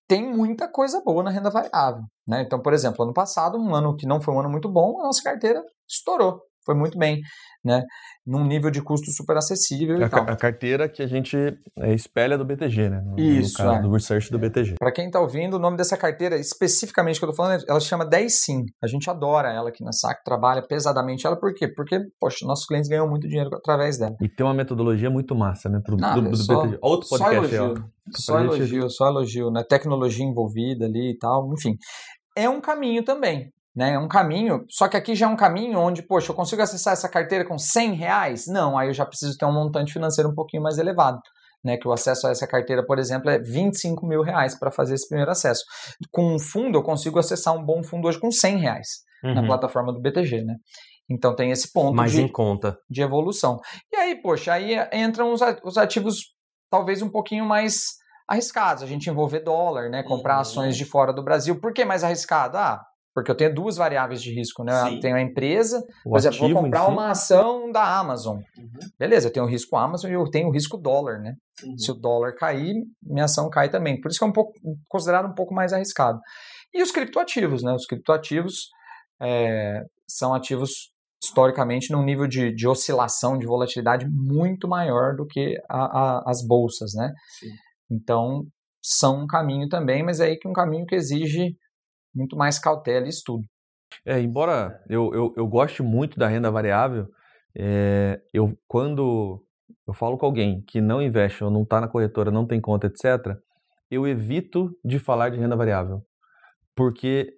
S2: tem muita coisa boa na renda variável. Né? Então, por exemplo, ano passado, um ano que não foi um ano muito bom, a nossa carteira estourou foi muito bem, né? Num nível de custo super acessível.
S3: A, a carteira que a gente é, espelha do BTG, né? No,
S2: Isso.
S3: No
S2: é.
S3: do research do BTG.
S2: Para quem está ouvindo, o nome dessa carteira, especificamente que eu estou falando, ela se chama 10 Sim. A gente adora ela aqui na SAC, trabalha pesadamente ela, por quê? Porque, poxa, nossos clientes ganham muito dinheiro através dela.
S3: E tem uma metodologia muito massa, né? Pro,
S2: Não,
S3: do, do
S2: só,
S3: BTG. Outro podcast,
S2: só elogio, Só gente... elogio, só elogio, né? Tecnologia envolvida ali e tal, enfim. É um caminho também, né? É um caminho, só que aqui já é um caminho onde, poxa, eu consigo acessar essa carteira com 100 reais? Não, aí eu já preciso ter um montante financeiro um pouquinho mais elevado. Né, que o acesso a essa carteira, por exemplo, é 25 mil reais para fazer esse primeiro acesso. Com um fundo, eu consigo acessar um bom fundo hoje com 100 reais uhum. na plataforma do BTG, né? Então tem esse ponto
S1: Mais
S2: de,
S1: em conta.
S2: de evolução. E aí, poxa, aí entram os ativos talvez um pouquinho mais arriscados. A gente envolver dólar, né? Comprar uhum. ações de fora do Brasil. Por que mais arriscado? Ah, porque eu tenho duas variáveis de risco, né? Sim. Eu tenho a empresa, o por exemplo, vou comprar uma ação da Amazon. Uhum. Beleza, eu tenho o risco Amazon e eu tenho o risco dólar, né? Uhum. Se o dólar cair, minha ação cai também. Por isso que é um pouco considerado um pouco mais arriscado. E os criptoativos, né? Os criptoativos é, são ativos historicamente num nível de, de, oscilação, de volatilidade muito maior do que a, a, as bolsas, né? Sim. Então, são um caminho também, mas é aí que um caminho que exige muito mais cautela e estudo.
S3: É, embora eu, eu, eu goste muito da renda variável, é, eu quando eu falo com alguém que não investe ou não está na corretora, não tem conta, etc., eu evito de falar de renda variável. Porque,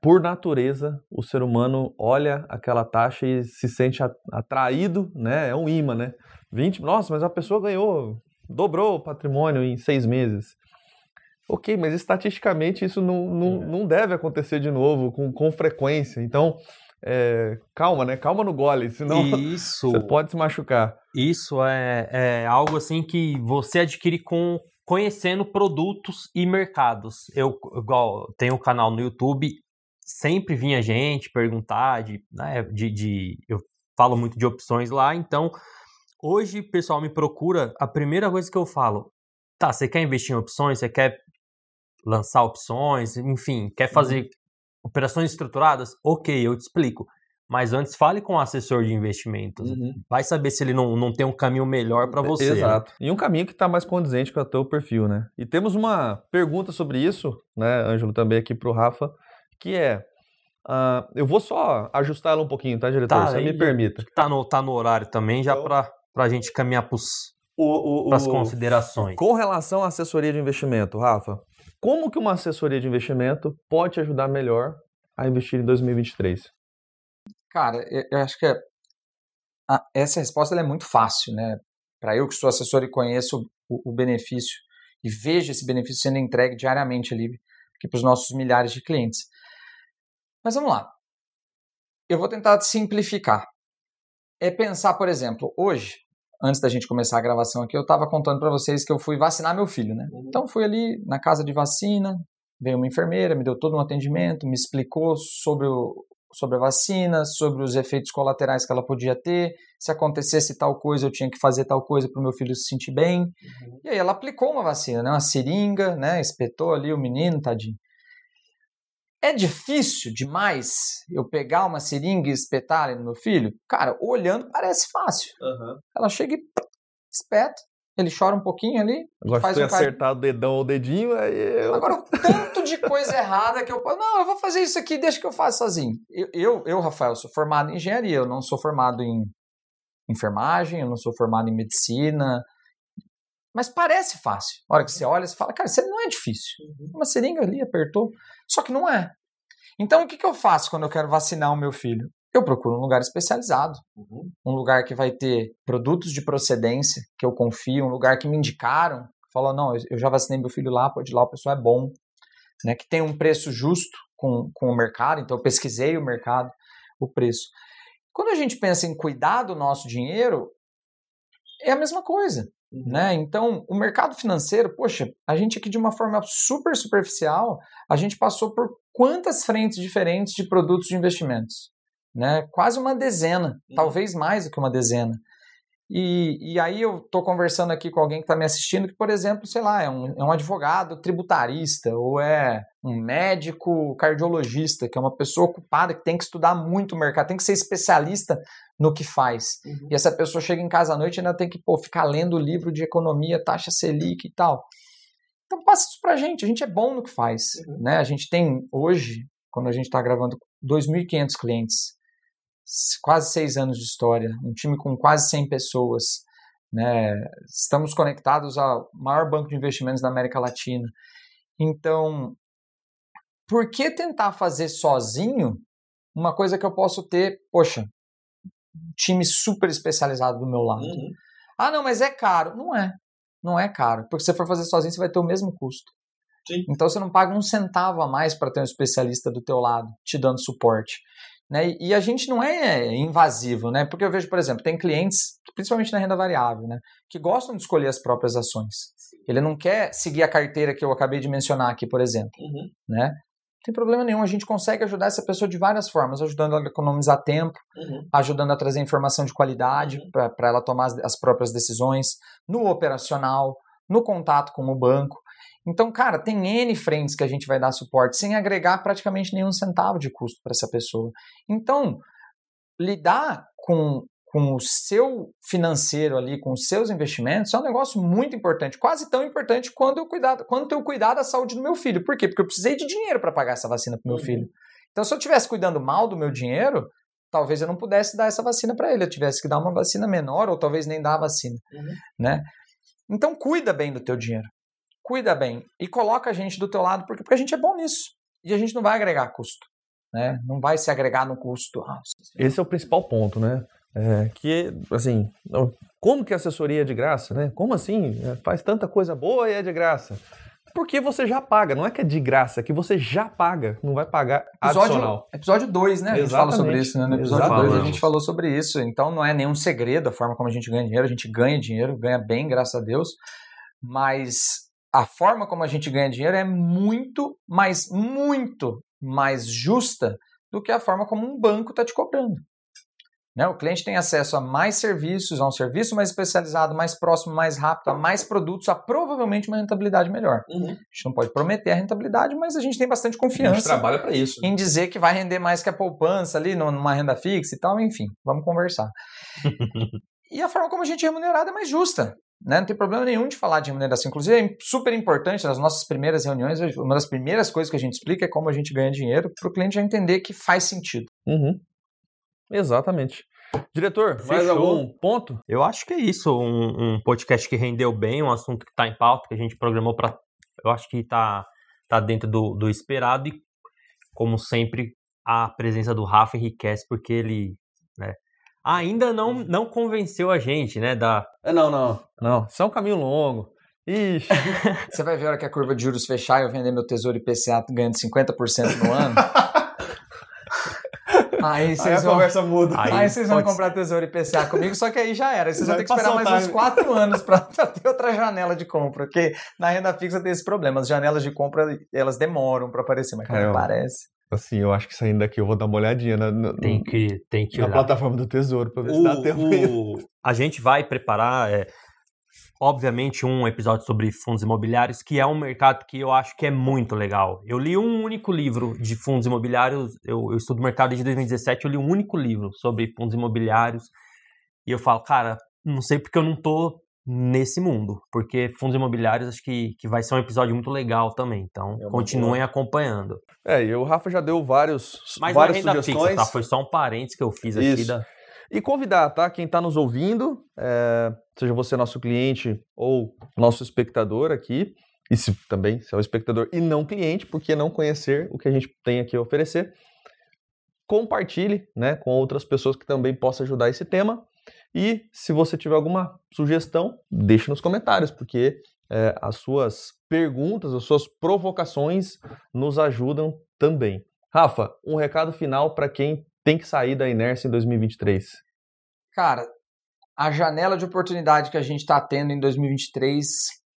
S3: por natureza, o ser humano olha aquela taxa e se sente atraído, né? É um imã, né? 20, nossa, mas a pessoa ganhou, dobrou o patrimônio em seis meses. Ok, mas estatisticamente isso não, não, é. não deve acontecer de novo com, com frequência. Então, é, calma, né? Calma no gole, senão isso, você pode se machucar.
S1: Isso é, é algo assim que você adquire com conhecendo produtos e mercados. Eu igual tenho um canal no YouTube, sempre vinha gente perguntar de, né, de, de eu falo muito de opções lá, então hoje o pessoal me procura, a primeira coisa que eu falo, tá, você quer investir em opções, você quer lançar opções, enfim, quer fazer uhum. operações estruturadas? Ok, eu te explico. Mas antes fale com o assessor de investimentos. Uhum. Vai saber se ele não, não tem um caminho melhor para você.
S3: Exato. E um caminho que está mais condizente com o teu perfil, né? E temos uma pergunta sobre isso, né, Ângelo, também aqui para o Rafa, que é. Uh, eu vou só ajustar ela um pouquinho, tá, diretor? Tá, se me permita.
S1: Tá no, tá no horário também, já então, para a gente caminhar para as considerações.
S3: Com relação à assessoria de investimento, Rafa, como que uma assessoria de investimento pode te ajudar melhor a investir em 2023?
S2: Cara, eu acho que essa resposta é muito fácil, né? Para eu que sou assessor e conheço o, o, benefício e vejo esse benefício sendo entregue diariamente ali para os nossos milhares de clientes. Mas vamos lá. Eu vou tentar simplificar. É pensar, por exemplo, hoje antes da gente começar a gravação aqui, eu estava contando para vocês que eu fui vacinar meu filho, né? Uhum. Então fui ali na casa de vacina, veio uma enfermeira, me deu todo um atendimento, me explicou sobre, o, sobre a vacina, sobre os efeitos colaterais que ela podia ter, se acontecesse tal coisa eu tinha que fazer tal coisa para o meu filho se sentir bem. Uhum. E aí ela aplicou uma vacina, né? Uma seringa, né? Espetou ali o menino, tadinho. É difícil demais eu pegar uma seringa e espetar ali no meu filho? Cara, olhando parece fácil. Uhum. Ela chega e espeta, ele chora um pouquinho ali.
S3: Agora, faz se tu um acertar o dedão ou o dedinho, aí eu...
S2: Agora, o tanto de coisa errada que eu posso... Não, eu vou fazer isso aqui, deixa que eu faço sozinho. Eu, eu, eu, Rafael, sou formado em engenharia, eu não sou formado em enfermagem, eu não sou formado em medicina, mas parece fácil. A hora que você olha, você fala, cara, isso não é difícil. Uhum. Uma seringa ali, apertou. Só que não é. Então, o que, que eu faço quando eu quero vacinar o meu filho? Eu procuro um lugar especializado, uhum. um lugar que vai ter produtos de procedência que eu confio, um lugar que me indicaram, falou não, eu já vacinei meu filho lá, pode ir lá, o pessoal é bom, né? Que tem um preço justo com, com o mercado, então eu pesquisei o mercado, o preço. Quando a gente pensa em cuidar do nosso dinheiro, é a mesma coisa. Uhum. Né? Então, o mercado financeiro, poxa, a gente aqui de uma forma super superficial, a gente passou por quantas frentes diferentes de produtos de investimentos? Né? Quase uma dezena, uhum. talvez mais do que uma dezena. E, e aí eu estou conversando aqui com alguém que está me assistindo, que, por exemplo, sei lá, é um, é um advogado tributarista, ou é um médico cardiologista, que é uma pessoa ocupada, que tem que estudar muito o mercado, tem que ser especialista no que faz. Uhum. E essa pessoa chega em casa à noite e ainda tem que pô, ficar lendo o livro de economia, taxa Selic e tal. Então passa isso pra gente, a gente é bom no que faz. Uhum. Né? A gente tem hoje, quando a gente está gravando, 2.500 clientes quase seis anos de história, um time com quase 100 pessoas. Né? Estamos conectados ao maior banco de investimentos da América Latina. Então, por que tentar fazer sozinho uma coisa que eu posso ter, poxa, um time super especializado do meu lado? Uhum. Ah, não, mas é caro. Não é. Não é caro. Porque se você for fazer sozinho, você vai ter o mesmo custo. Sim. Então você não paga um centavo a mais para ter um especialista do teu lado te dando suporte. Né? E a gente não é invasivo, né? Porque eu vejo, por exemplo, tem clientes, principalmente na renda variável, né? Que gostam de escolher as próprias ações. Ele não quer seguir a carteira que eu acabei de mencionar aqui, por exemplo, uhum. né? Não tem problema nenhum, a gente consegue ajudar essa pessoa de várias formas, ajudando ela a economizar tempo, uhum. ajudando a trazer informação de qualidade uhum. para ela tomar as, as próprias decisões, no operacional, no contato com o banco. Então, cara, tem N frentes que a gente vai dar suporte sem agregar praticamente nenhum centavo de custo para essa pessoa. Então, lidar com, com o seu financeiro ali, com os seus investimentos, é um negócio muito importante, quase tão importante quanto eu cuidar, quanto eu cuidar da saúde do meu filho. Por quê? Porque eu precisei de dinheiro para pagar essa vacina para meu uhum. filho. Então, se eu estivesse cuidando mal do meu dinheiro, talvez eu não pudesse dar essa vacina para ele, eu tivesse que dar uma vacina menor ou talvez nem dar a vacina, uhum. né? Então, cuida bem do teu dinheiro. Cuida bem e coloca a gente do teu lado porque, porque a gente é bom nisso. E a gente não vai agregar custo, né? Não vai se agregar no custo.
S3: Esse é o principal ponto, né? É, que, assim, como que a assessoria é de graça, né? Como assim? É, faz tanta coisa boa e é de graça. Porque você já paga, não é que é de graça, é que você já paga, não vai pagar
S2: episódio,
S3: adicional.
S2: Episódio 2, né? A gente fala sobre isso, né? No episódio 2 a gente falou sobre isso. Então não é nenhum segredo a forma como a gente ganha dinheiro. A gente ganha dinheiro, ganha bem, graças a Deus. Mas a forma como a gente ganha dinheiro é muito, mas muito mais justa do que a forma como um banco está te cobrando. Né? O cliente tem acesso a mais serviços, a um serviço mais especializado, mais próximo, mais rápido, a mais produtos, a provavelmente uma rentabilidade melhor. Uhum. A gente não pode prometer a rentabilidade, mas a gente tem bastante confiança. A gente
S3: trabalha para isso.
S2: Em dizer que vai render mais que a poupança ali numa renda fixa e tal, enfim, vamos conversar. e a forma como a gente é remunerado é mais justa. Né? Não tem problema nenhum de falar de remuneração. Inclusive, é super importante nas nossas primeiras reuniões. Uma das primeiras coisas que a gente explica é como a gente ganha dinheiro para o cliente já entender que faz sentido.
S3: Uhum. Exatamente. Diretor, Fechou. mais algum ponto?
S1: Eu acho que é isso. Um, um podcast que rendeu bem, um assunto que está em pauta, que a gente programou para. Eu acho que está tá dentro do, do esperado e, como sempre, a presença do Rafa enriquece porque ele né, ainda não, não convenceu a gente, né? Da...
S3: É, não, não. Não, isso é um caminho longo. Ixi.
S2: Você vai ver a hora que a curva de juros fechar e eu vender meu tesouro IPCA ganhando 50% no ano. Aí vocês
S3: aí vão, conversa muda.
S2: Aí, aí vocês vão comprar tesouro IPCA comigo, só que aí já era. Vocês vão ter que esperar mais uns quatro anos para ter outra janela de compra, porque na renda fixa tem esse problema. As janelas de compra, elas demoram para aparecer, mas quando aparece...
S3: Assim, eu acho que saindo daqui eu vou dar uma olhadinha na, na
S1: tem que, tem que
S3: na plataforma do Tesouro para ver o, se dá tempo.
S1: O, a gente vai preparar... É, obviamente, um episódio sobre fundos imobiliários, que é um mercado que eu acho que é muito legal. Eu li um único livro de fundos imobiliários, eu, eu estudo mercado desde 2017, eu li um único livro sobre fundos imobiliários, e eu falo, cara, não sei porque eu não tô nesse mundo, porque fundos imobiliários acho que, que vai ser um episódio muito legal também, então é continuem boa. acompanhando.
S3: É, e o Rafa já deu vários
S1: Mas
S3: várias sugestões.
S1: Fixa, tá? Foi só um parênteses que eu fiz aqui
S3: Isso.
S1: da...
S3: E convidar, tá? Quem está nos ouvindo, é, seja você nosso cliente ou nosso espectador aqui, e se também se é o espectador e não cliente, porque não conhecer o que a gente tem aqui a oferecer, compartilhe né, com outras pessoas que também possam ajudar esse tema. E se você tiver alguma sugestão, deixe nos comentários, porque é, as suas perguntas, as suas provocações nos ajudam também. Rafa, um recado final para quem tem que sair da inércia em 2023?
S2: Cara, a janela de oportunidade que a gente está tendo em 2023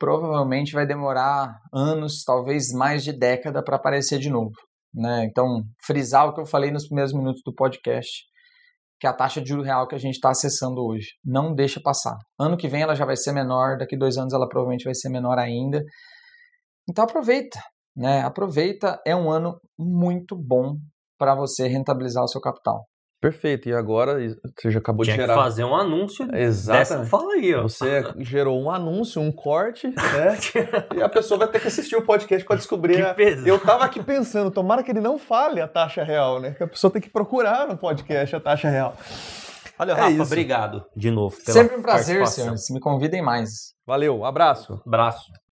S2: provavelmente vai demorar anos, talvez mais de década para aparecer de novo. Né? Então, frisar o que eu falei nos primeiros minutos do podcast, que é a taxa de juro real que a gente está acessando hoje. Não deixa passar. Ano que vem ela já vai ser menor, daqui dois anos ela provavelmente vai ser menor ainda. Então aproveita, né? Aproveita, é um ano muito bom para você rentabilizar o seu capital.
S3: Perfeito. E agora você já acabou
S1: Tinha
S3: de gerar.
S1: que fazer um anúncio.
S3: Exato.
S1: Fala aí, ó.
S3: Você gerou um anúncio, um corte, né? e a pessoa vai ter que assistir o podcast para descobrir. A... Eu tava aqui pensando, tomara que ele não fale a taxa real, né? Que a pessoa tem que procurar no podcast a taxa real.
S1: Olha, é Rafa, isso. obrigado de novo.
S2: Sempre um prazer, senhores. Me convidem mais.
S3: Valeu, abraço.
S1: Abraço.